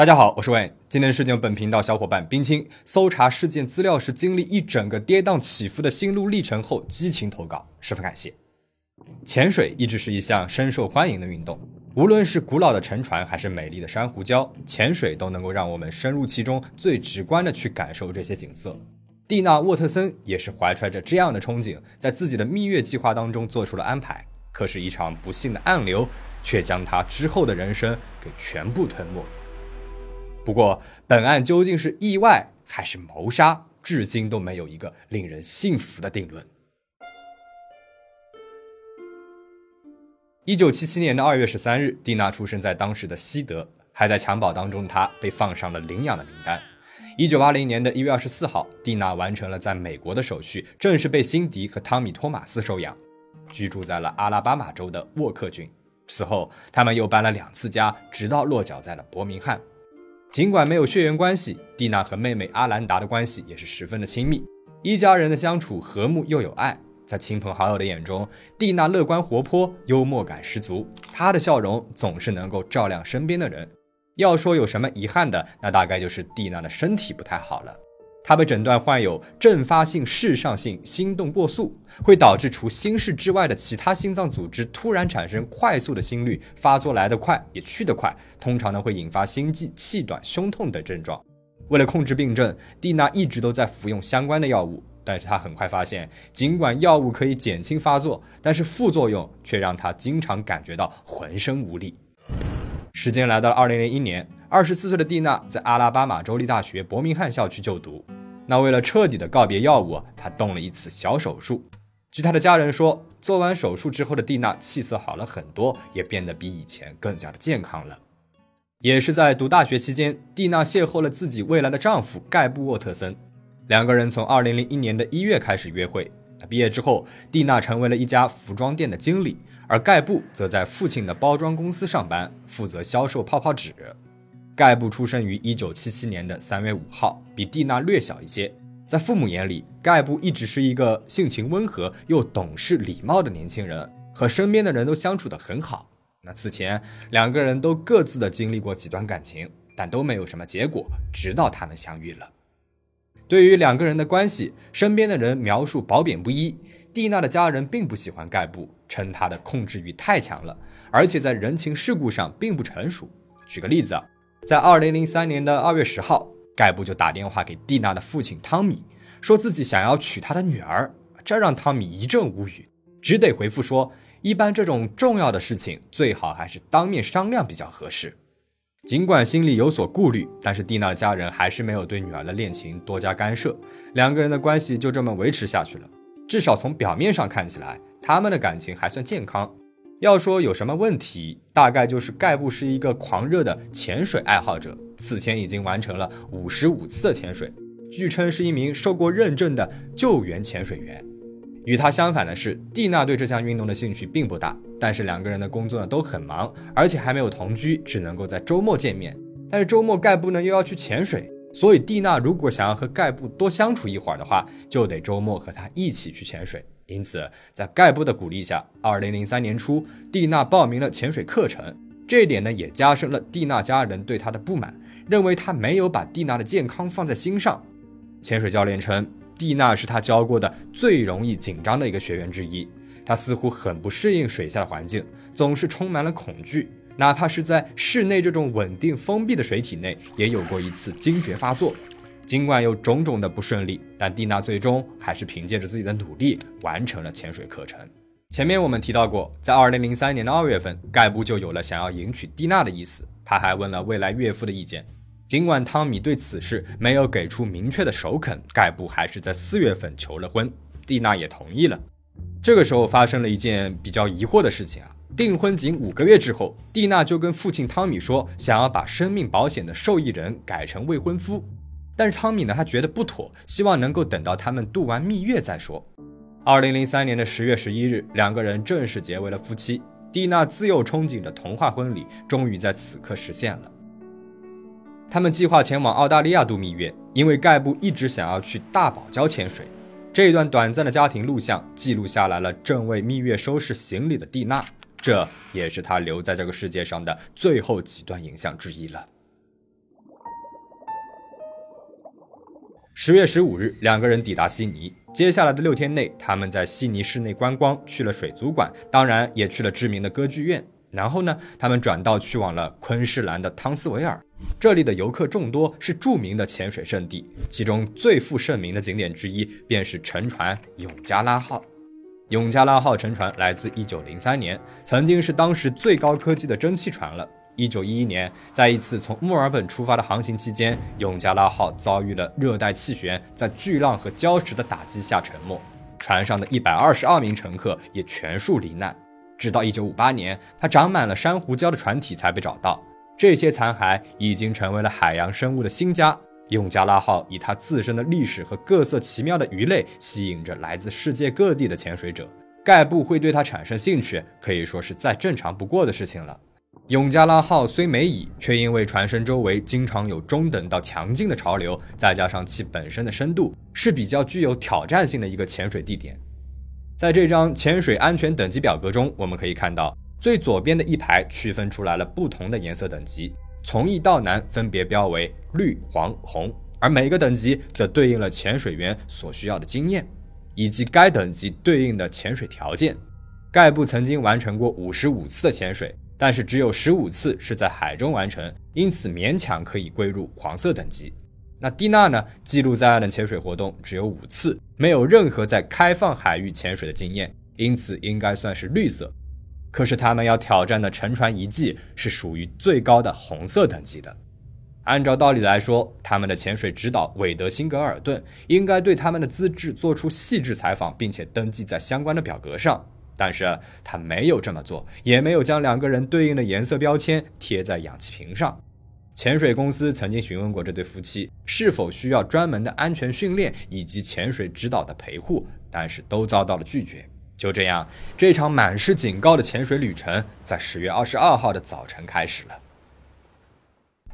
大家好，我是 Wayne。今天的事件本频道小伙伴冰清搜查事件资料时，经历一整个跌宕起伏的心路历程后，激情投稿，十分感谢。潜水一直是一项深受欢迎的运动，无论是古老的沉船，还是美丽的珊瑚礁，潜水都能够让我们深入其中，最直观的去感受这些景色。蒂娜·沃特森也是怀揣着这样的憧憬，在自己的蜜月计划当中做出了安排。可是，一场不幸的暗流却将他之后的人生给全部吞没。不过，本案究竟是意外还是谋杀，至今都没有一个令人信服的定论。一九七七年的二月十三日，蒂娜出生在当时的西德，还在襁褓当中，她被放上了领养的名单。一九八零年的一月二十四号，蒂娜完成了在美国的手续，正式被辛迪和汤米·托马斯收养，居住在了阿拉巴马州的沃克郡。此后，他们又搬了两次家，直到落脚在了伯明翰。尽管没有血缘关系，蒂娜和妹妹阿兰达的关系也是十分的亲密，一家人的相处和睦又有爱。在亲朋好友的眼中，蒂娜乐观活泼，幽默感十足，她的笑容总是能够照亮身边的人。要说有什么遗憾的，那大概就是蒂娜的身体不太好了。他被诊断患有阵发性室上性心动过速，会导致除心室之外的其他心脏组织突然产生快速的心率，发作来得快也去得快，通常呢会引发心悸、气短、胸痛等症状。为了控制病症，蒂娜一直都在服用相关的药物，但是她很快发现，尽管药物可以减轻发作，但是副作用却让她经常感觉到浑身无力。时间来到了二零零一年。二十四岁的蒂娜在阿拉巴马州立大学伯明翰校区就读。那为了彻底的告别药物，她动了一次小手术。据她的家人说，做完手术之后的蒂娜气色好了很多，也变得比以前更加的健康了。也是在读大学期间，蒂娜邂逅了自己未来的丈夫盖布沃特森。两个人从二零零一年的一月开始约会。毕业之后，蒂娜成为了一家服装店的经理，而盖布则在父亲的包装公司上班，负责销售泡泡纸。盖布出生于一九七七年的三月五号，比蒂娜略小一些。在父母眼里，盖布一直是一个性情温和又懂事礼貌的年轻人，和身边的人都相处得很好。那此前两个人都各自的经历过几段感情，但都没有什么结果，直到他们相遇了。对于两个人的关系，身边的人描述褒贬不一。蒂娜的家人并不喜欢盖布，称他的控制欲太强了，而且在人情世故上并不成熟。举个例子啊。在二零零三年的二月十号，盖布就打电话给蒂娜的父亲汤米，说自己想要娶他的女儿，这让汤米一阵无语，只得回复说：“一般这种重要的事情，最好还是当面商量比较合适。”尽管心里有所顾虑，但是蒂娜的家人还是没有对女儿的恋情多加干涉，两个人的关系就这么维持下去了。至少从表面上看起来，他们的感情还算健康。要说有什么问题，大概就是盖布是一个狂热的潜水爱好者，此前已经完成了五十五次的潜水，据称是一名受过认证的救援潜水员。与他相反的是，蒂娜对这项运动的兴趣并不大，但是两个人的工作呢都很忙，而且还没有同居，只能够在周末见面。但是周末盖布呢又要去潜水，所以蒂娜如果想要和盖布多相处一会儿的话，就得周末和他一起去潜水。因此，在盖布的鼓励下，二零零三年初，蒂娜报名了潜水课程。这一点呢，也加深了蒂娜家人对她的不满，认为她没有把蒂娜的健康放在心上。潜水教练称，蒂娜是他教过的最容易紧张的一个学员之一。她似乎很不适应水下的环境，总是充满了恐惧，哪怕是在室内这种稳定封闭的水体内，也有过一次惊厥发作。尽管有种种的不顺利，但蒂娜最终还是凭借着自己的努力完成了潜水课程。前面我们提到过，在二零零三年的二月份，盖布就有了想要迎娶蒂娜的意思。他还问了未来岳父的意见。尽管汤米对此事没有给出明确的首肯，盖布还是在四月份求了婚，蒂娜也同意了。这个时候发生了一件比较疑惑的事情啊！订婚仅五个月之后，蒂娜就跟父亲汤米说，想要把生命保险的受益人改成未婚夫。但是汤米呢，他觉得不妥，希望能够等到他们度完蜜月再说。二零零三年的十月十一日，两个人正式结为了夫妻。蒂娜自幼憧憬的童话婚礼，终于在此刻实现了。他们计划前往澳大利亚度蜜月，因为盖布一直想要去大堡礁潜水。这一段短暂的家庭录像记录下来了正为蜜月收拾行李的蒂娜，这也是她留在这个世界上的最后几段影像之一了。十月十五日，两个人抵达悉尼。接下来的六天内，他们在悉尼市内观光，去了水族馆，当然也去了知名的歌剧院。然后呢，他们转道去往了昆士兰的汤斯维尔，这里的游客众多，是著名的潜水圣地。其中最负盛名的景点之一，便是沉船永加拉号。永加拉号沉船来自一九零三年，曾经是当时最高科技的蒸汽船了。一九一一年，在一次从墨尔本出发的航行期间，永加拉号遭遇了热带气旋，在巨浪和礁石的打击下沉没，船上的一百二十二名乘客也全数罹难。直到一九五八年，它长满了珊瑚礁的船体才被找到，这些残骸已经成为了海洋生物的新家。永加拉号以它自身的历史和各色奇妙的鱼类，吸引着来自世界各地的潜水者。盖布会对它产生兴趣，可以说是再正常不过的事情了。永加拉号虽美矣，却因为船身周围经常有中等到强劲的潮流，再加上其本身的深度，是比较具有挑战性的一个潜水地点。在这张潜水安全等级表格中，我们可以看到最左边的一排区分出来了不同的颜色等级，从易到难分别标为绿、黄、红，而每个等级则对应了潜水员所需要的经验，以及该等级对应的潜水条件。盖布曾经完成过五十五次的潜水。但是只有十五次是在海中完成，因此勉强可以归入黄色等级。那蒂娜呢？记录在岸的潜水活动只有五次，没有任何在开放海域潜水的经验，因此应该算是绿色。可是他们要挑战的沉船遗迹是属于最高的红色等级的。按照道理来说，他们的潜水指导韦德辛格尔顿应该对他们的资质做出细致采访，并且登记在相关的表格上。但是他没有这么做，也没有将两个人对应的颜色标签贴在氧气瓶上。潜水公司曾经询问过这对夫妻是否需要专门的安全训练以及潜水指导的陪护，但是都遭到了拒绝。就这样，这场满是警告的潜水旅程在十月二十二号的早晨开始了。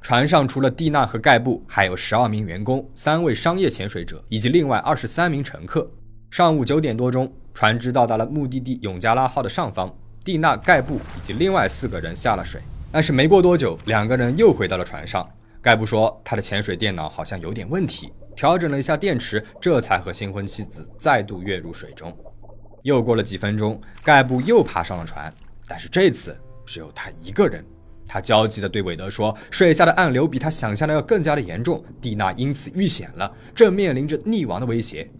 船上除了蒂娜和盖布，还有十二名员工、三位商业潜水者以及另外二十三名乘客。上午九点多钟，船只到达了目的地永加拉号的上方。蒂娜、盖布以及另外四个人下了水，但是没过多久，两个人又回到了船上。盖布说，他的潜水电脑好像有点问题，调整了一下电池，这才和新婚妻子再度跃入水中。又过了几分钟，盖布又爬上了船，但是这次只有他一个人。他焦急地对韦德说：“水下的暗流比他想象的要更加的严重，蒂娜因此遇险了，正面临着溺亡的威胁。”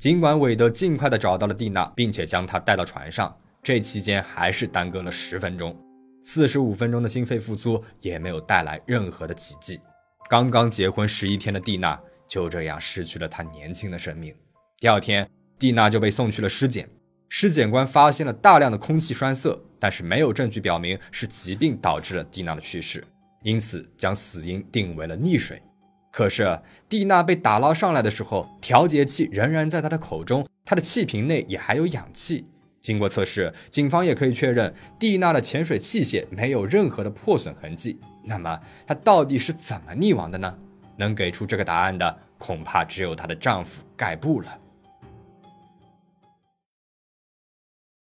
尽管韦德尽快地找到了蒂娜，并且将她带到船上，这期间还是耽搁了十分钟。四十五分钟的心肺复苏也没有带来任何的奇迹。刚刚结婚十一天的蒂娜就这样失去了她年轻的生命。第二天，蒂娜就被送去了尸检。尸检官发现了大量的空气栓塞，但是没有证据表明是疾病导致了蒂娜的去世，因此将死因定为了溺水。可是蒂娜被打捞上来的时候，调节器仍然在她的口中，她的气瓶内也还有氧气。经过测试，警方也可以确认蒂娜的潜水器械没有任何的破损痕迹。那么她到底是怎么溺亡的呢？能给出这个答案的，恐怕只有她的丈夫盖布了。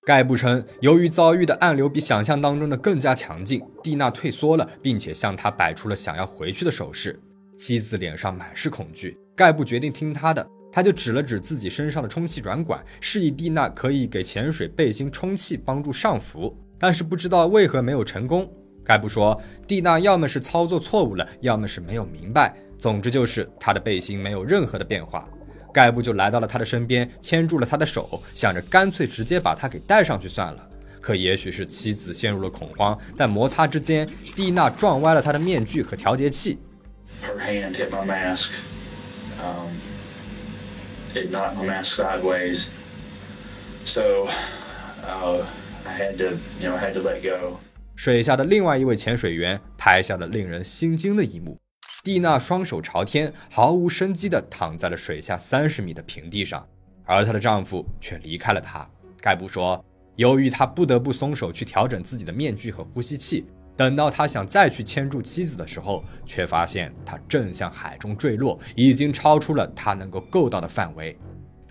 盖布称，由于遭遇的暗流比想象当中的更加强劲，蒂娜退缩了，并且向他摆出了想要回去的手势。妻子脸上满是恐惧，盖布决定听他的，他就指了指自己身上的充气软管，示意蒂娜可以给潜水背心充气，帮助上浮。但是不知道为何没有成功。盖布说，蒂娜要么是操作错误了，要么是没有明白，总之就是他的背心没有任何的变化。盖布就来到了他的身边，牵住了他的手，想着干脆直接把他给带上去算了。可也许是妻子陷入了恐慌，在摩擦之间，蒂娜撞歪了他的面具和调节器。Her hand hit my mask. Um, it knocked my mask sideways. So uh, I had to, you know, I had to let go. 水下的另外一位潜水员拍下了令人心惊的一幕：蒂娜双手朝天，毫无生机地躺在了水下三十米的平地上，而她的丈夫却离开了她。盖布说，由于他不得不松手去调整自己的面具和呼吸器。等到他想再去牵住妻子的时候，却发现他正向海中坠落，已经超出了他能够够到的范围。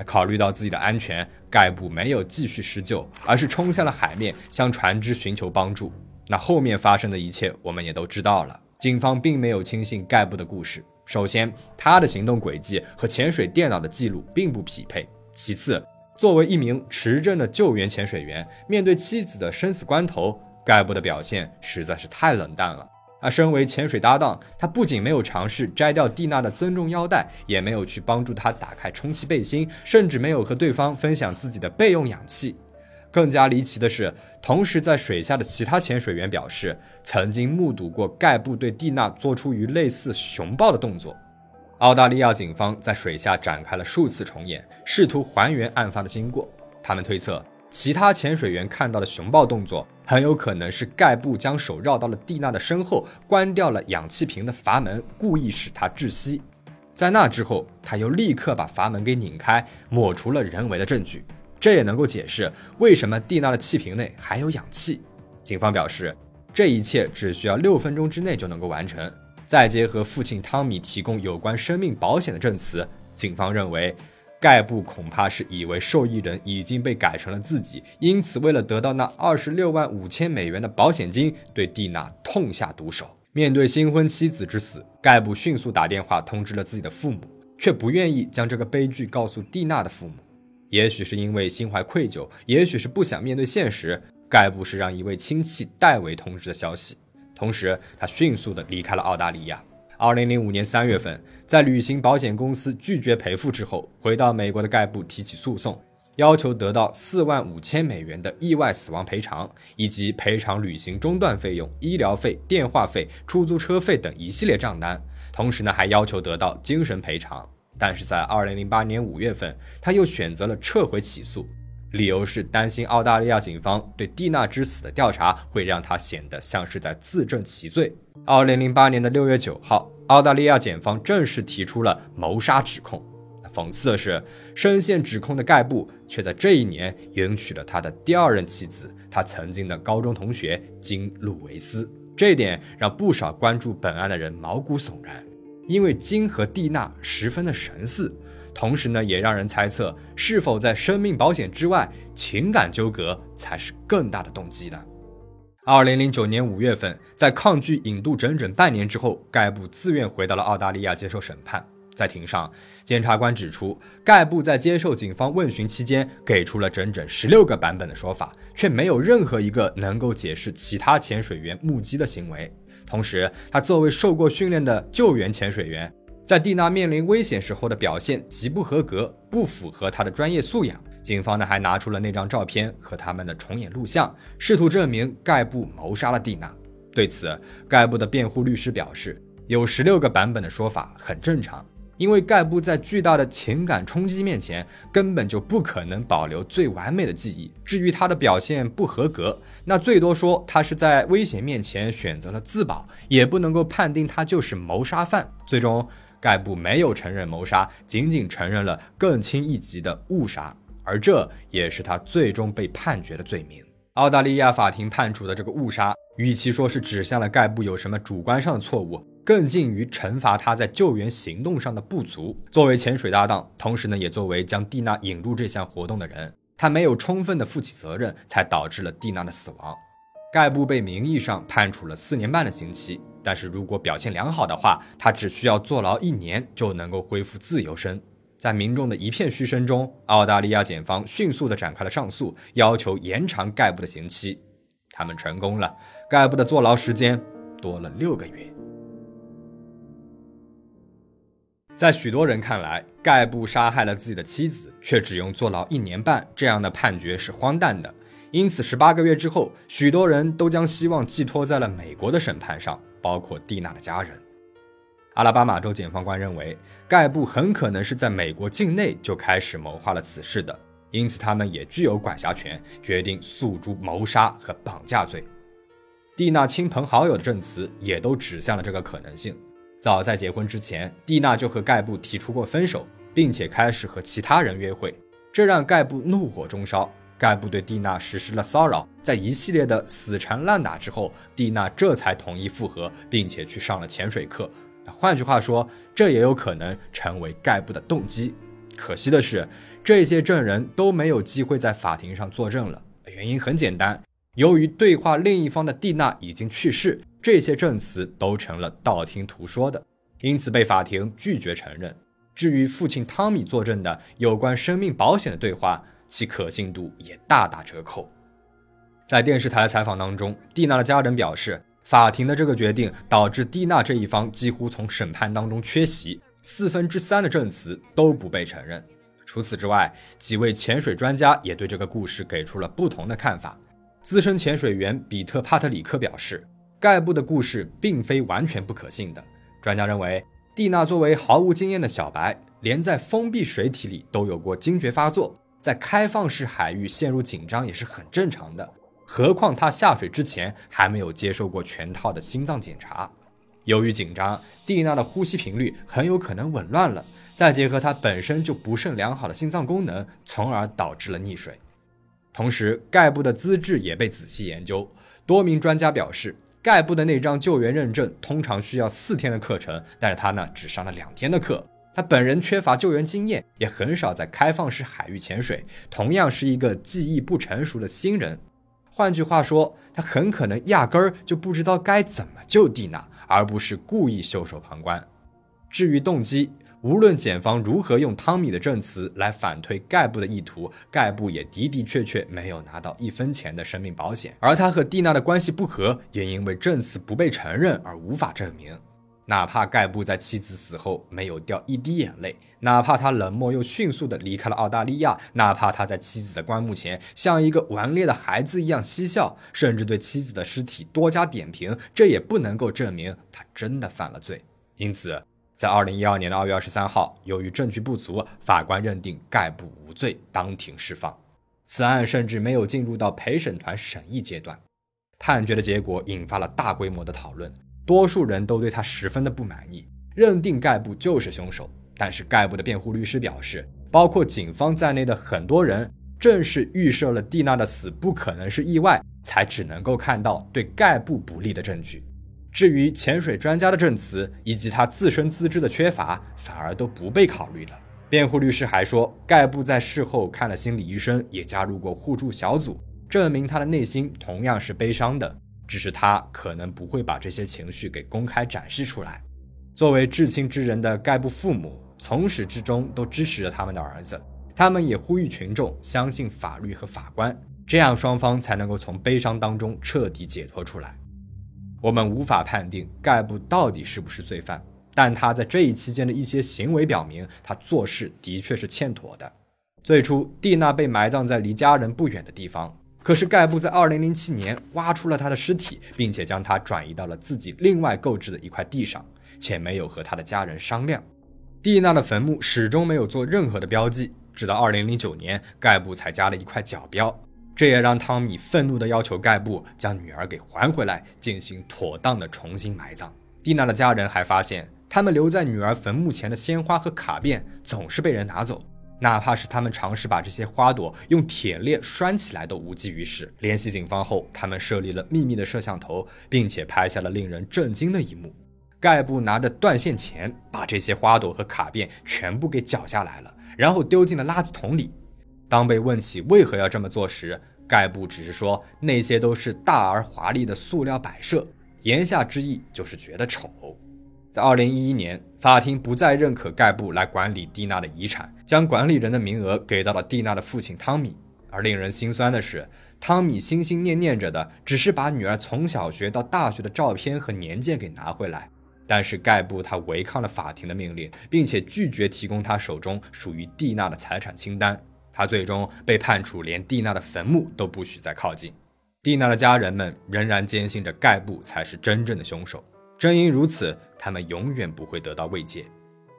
考虑到自己的安全，盖布没有继续施救，而是冲向了海面，向船只寻求帮助。那后面发生的一切，我们也都知道了。警方并没有轻信盖布的故事，首先，他的行动轨迹和潜水电脑的记录并不匹配；其次，作为一名持证的救援潜水员，面对妻子的生死关头，盖布的表现实在是太冷淡了。而身为潜水搭档，他不仅没有尝试摘掉蒂娜的增重腰带，也没有去帮助她打开充气背心，甚至没有和对方分享自己的备用氧气。更加离奇的是，同时在水下的其他潜水员表示，曾经目睹过盖布对蒂娜做出于类似熊抱的动作。澳大利亚警方在水下展开了数次重演，试图还原案发的经过。他们推测，其他潜水员看到的熊抱动作，很有可能是盖布将手绕到了蒂娜的身后，关掉了氧气瓶的阀门，故意使她窒息。在那之后，他又立刻把阀门给拧开，抹除了人为的证据。这也能够解释为什么蒂娜的气瓶内还有氧气。警方表示，这一切只需要六分钟之内就能够完成。再结合父亲汤米提供有关生命保险的证词，警方认为盖布恐怕是以为受益人已经被改成了自己，因此为了得到那二十六万五千美元的保险金，对蒂娜痛下毒手。面对新婚妻子之死，盖布迅速打电话通知了自己的父母，却不愿意将这个悲剧告诉蒂娜的父母。也许是因为心怀愧疚，也许是不想面对现实，盖布是让一位亲戚代为通知的消息。同时，他迅速地离开了澳大利亚。二零零五年三月份，在旅行保险公司拒绝赔付之后，回到美国的盖布提起诉讼，要求得到四万五千美元的意外死亡赔偿，以及赔偿旅行中断费用、医疗费、电话费、出租车费等一系列账单。同时呢，还要求得到精神赔偿。但是在二零零八年五月份，他又选择了撤回起诉，理由是担心澳大利亚警方对蒂娜之死的调查会让他显得像是在自证其罪。二零零八年的六月九号，澳大利亚检方正式提出了谋杀指控。讽刺的是，深陷指控的盖布却在这一年迎娶了他的第二任妻子，他曾经的高中同学金·路维斯。这一点让不少关注本案的人毛骨悚然。因为金和蒂娜十分的神似，同时呢，也让人猜测是否在生命保险之外，情感纠葛才是更大的动机呢？二零零九年五月份，在抗拒引渡整整半年之后，盖布自愿回到了澳大利亚接受审判。在庭上，检察官指出，盖布在接受警方问询期间，给出了整整十六个版本的说法，却没有任何一个能够解释其他潜水员目击的行为。同时，他作为受过训练的救援潜水员，在蒂娜面临危险时候的表现极不合格，不符合他的专业素养。警方呢还拿出了那张照片和他们的重演录像，试图证明盖布谋杀了蒂娜。对此，盖布的辩护律师表示，有十六个版本的说法很正常。因为盖布在巨大的情感冲击面前，根本就不可能保留最完美的记忆。至于他的表现不合格，那最多说他是在危险面前选择了自保，也不能够判定他就是谋杀犯。最终，盖布没有承认谋杀，仅仅承认了更轻一级的误杀，而这也是他最终被判决的罪名。澳大利亚法庭判处的这个误杀，与其说是指向了盖布有什么主观上的错误。更近于惩罚他在救援行动上的不足。作为潜水搭档，同时呢，也作为将蒂娜引入这项活动的人，他没有充分的负起责任，才导致了蒂娜的死亡。盖布被名义上判处了四年半的刑期，但是如果表现良好的话，他只需要坐牢一年就能够恢复自由身。在民众的一片嘘声中，澳大利亚检方迅速的展开了上诉，要求延长盖布的刑期。他们成功了，盖布的坐牢时间多了六个月。在许多人看来，盖布杀害了自己的妻子，却只用坐牢一年半，这样的判决是荒诞的。因此，十八个月之后，许多人都将希望寄托在了美国的审判上，包括蒂娜的家人。阿拉巴马州检方官认为，盖布很可能是在美国境内就开始谋划了此事的，因此他们也具有管辖权，决定诉诸谋杀和绑架罪。蒂娜亲朋好友的证词也都指向了这个可能性。早在结婚之前，蒂娜就和盖布提出过分手，并且开始和其他人约会，这让盖布怒火中烧。盖布对蒂娜实施了骚扰，在一系列的死缠烂打之后，蒂娜这才同意复合，并且去上了潜水课。换句话说，这也有可能成为盖布的动机。可惜的是，这些证人都没有机会在法庭上作证了。原因很简单，由于对话另一方的蒂娜已经去世。这些证词都成了道听途说的，因此被法庭拒绝承认。至于父亲汤米作证的有关生命保险的对话，其可信度也大打折扣。在电视台采访当中，蒂娜的家人表示，法庭的这个决定导致蒂娜这一方几乎从审判当中缺席，四分之三的证词都不被承认。除此之外，几位潜水专家也对这个故事给出了不同的看法。资深潜水员比特·帕特里克表示，盖布的故事并非完全不可信的。专家认为。蒂娜作为毫无经验的小白，连在封闭水体里都有过惊厥发作，在开放式海域陷入紧张也是很正常的。何况他下水之前还没有接受过全套的心脏检查。由于紧张，蒂娜的呼吸频率很有可能紊乱了，再结合她本身就不甚良好的心脏功能，从而导致了溺水。同时，盖布的资质也被仔细研究，多名专家表示。盖布的那张救援认证通常需要四天的课程，但是他呢只上了两天的课。他本人缺乏救援经验，也很少在开放式海域潜水，同样是一个记忆不成熟的新人。换句话说，他很可能压根儿就不知道该怎么救蒂娜，而不是故意袖手旁观。至于动机，无论检方如何用汤米的证词来反推盖布的意图，盖布也的的确确没有拿到一分钱的生命保险，而他和蒂娜的关系不和，也因为证词不被承认而无法证明。哪怕盖布在妻子死后没有掉一滴眼泪，哪怕他冷漠又迅速地离开了澳大利亚，哪怕他在妻子的棺木前像一个顽劣的孩子一样嬉笑，甚至对妻子的尸体多加点评，这也不能够证明他真的犯了罪。因此。在二零一二年的二月二十三号，由于证据不足，法官认定盖布无罪，当庭释放。此案甚至没有进入到陪审团审议阶段。判决的结果引发了大规模的讨论，多数人都对他十分的不满意，认定盖布就是凶手。但是盖布的辩护律师表示，包括警方在内的很多人，正是预设了蒂娜的死不可能是意外，才只能够看到对盖布不利的证据。至于潜水专家的证词以及他自身资质的缺乏，反而都不被考虑了。辩护律师还说，盖布在事后看了心理医生，也加入过互助小组，证明他的内心同样是悲伤的，只是他可能不会把这些情绪给公开展示出来。作为至亲之人的盖布父母，从始至终都支持着他们的儿子，他们也呼吁群众相信法律和法官，这样双方才能够从悲伤当中彻底解脱出来。我们无法判定盖布到底是不是罪犯，但他在这一期间的一些行为表明，他做事的确是欠妥的。最初，蒂娜被埋葬在离家人不远的地方，可是盖布在2007年挖出了他的尸体，并且将他转移到了自己另外购置的一块地上，且没有和他的家人商量。蒂娜的坟墓始终没有做任何的标记，直到2009年，盖布才加了一块角标。这也让汤米愤怒地要求盖布将女儿给还回来，进行妥当的重新埋葬。蒂娜的家人还发现，他们留在女儿坟墓前的鲜花和卡片总是被人拿走，哪怕是他们尝试把这些花朵用铁链拴起来，都无济于事。联系警方后，他们设立了秘密的摄像头，并且拍下了令人震惊的一幕：盖布拿着断线钳，把这些花朵和卡片全部给绞下来了，然后丢进了垃圾桶里。当被问起为何要这么做时，盖布只是说那些都是大而华丽的塑料摆设，言下之意就是觉得丑。在2011年，法庭不再认可盖布来管理蒂娜的遗产，将管理人的名额给到了蒂娜的父亲汤米。而令人心酸的是，汤米心心念念着的只是把女儿从小学到大学的照片和年鉴给拿回来。但是盖布他违抗了法庭的命令，并且拒绝提供他手中属于蒂娜的财产清单。他最终被判处连蒂娜的坟墓都不许再靠近。蒂娜的家人们仍然坚信着盖布才是真正的凶手，正因如此，他们永远不会得到慰藉。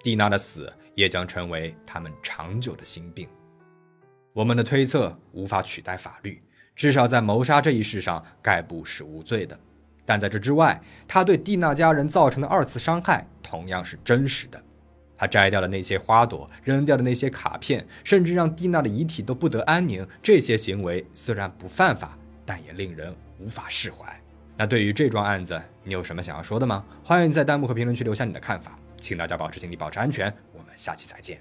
蒂娜的死也将成为他们长久的心病。我们的推测无法取代法律，至少在谋杀这一事上，盖布是无罪的。但在这之外，他对蒂娜家人造成的二次伤害同样是真实的。他摘掉了那些花朵，扔掉了那些卡片，甚至让蒂娜的遗体都不得安宁。这些行为虽然不犯法，但也令人无法释怀。那对于这桩案子，你有什么想要说的吗？欢迎在弹幕和评论区留下你的看法。请大家保持警惕，保持安全。我们下期再见。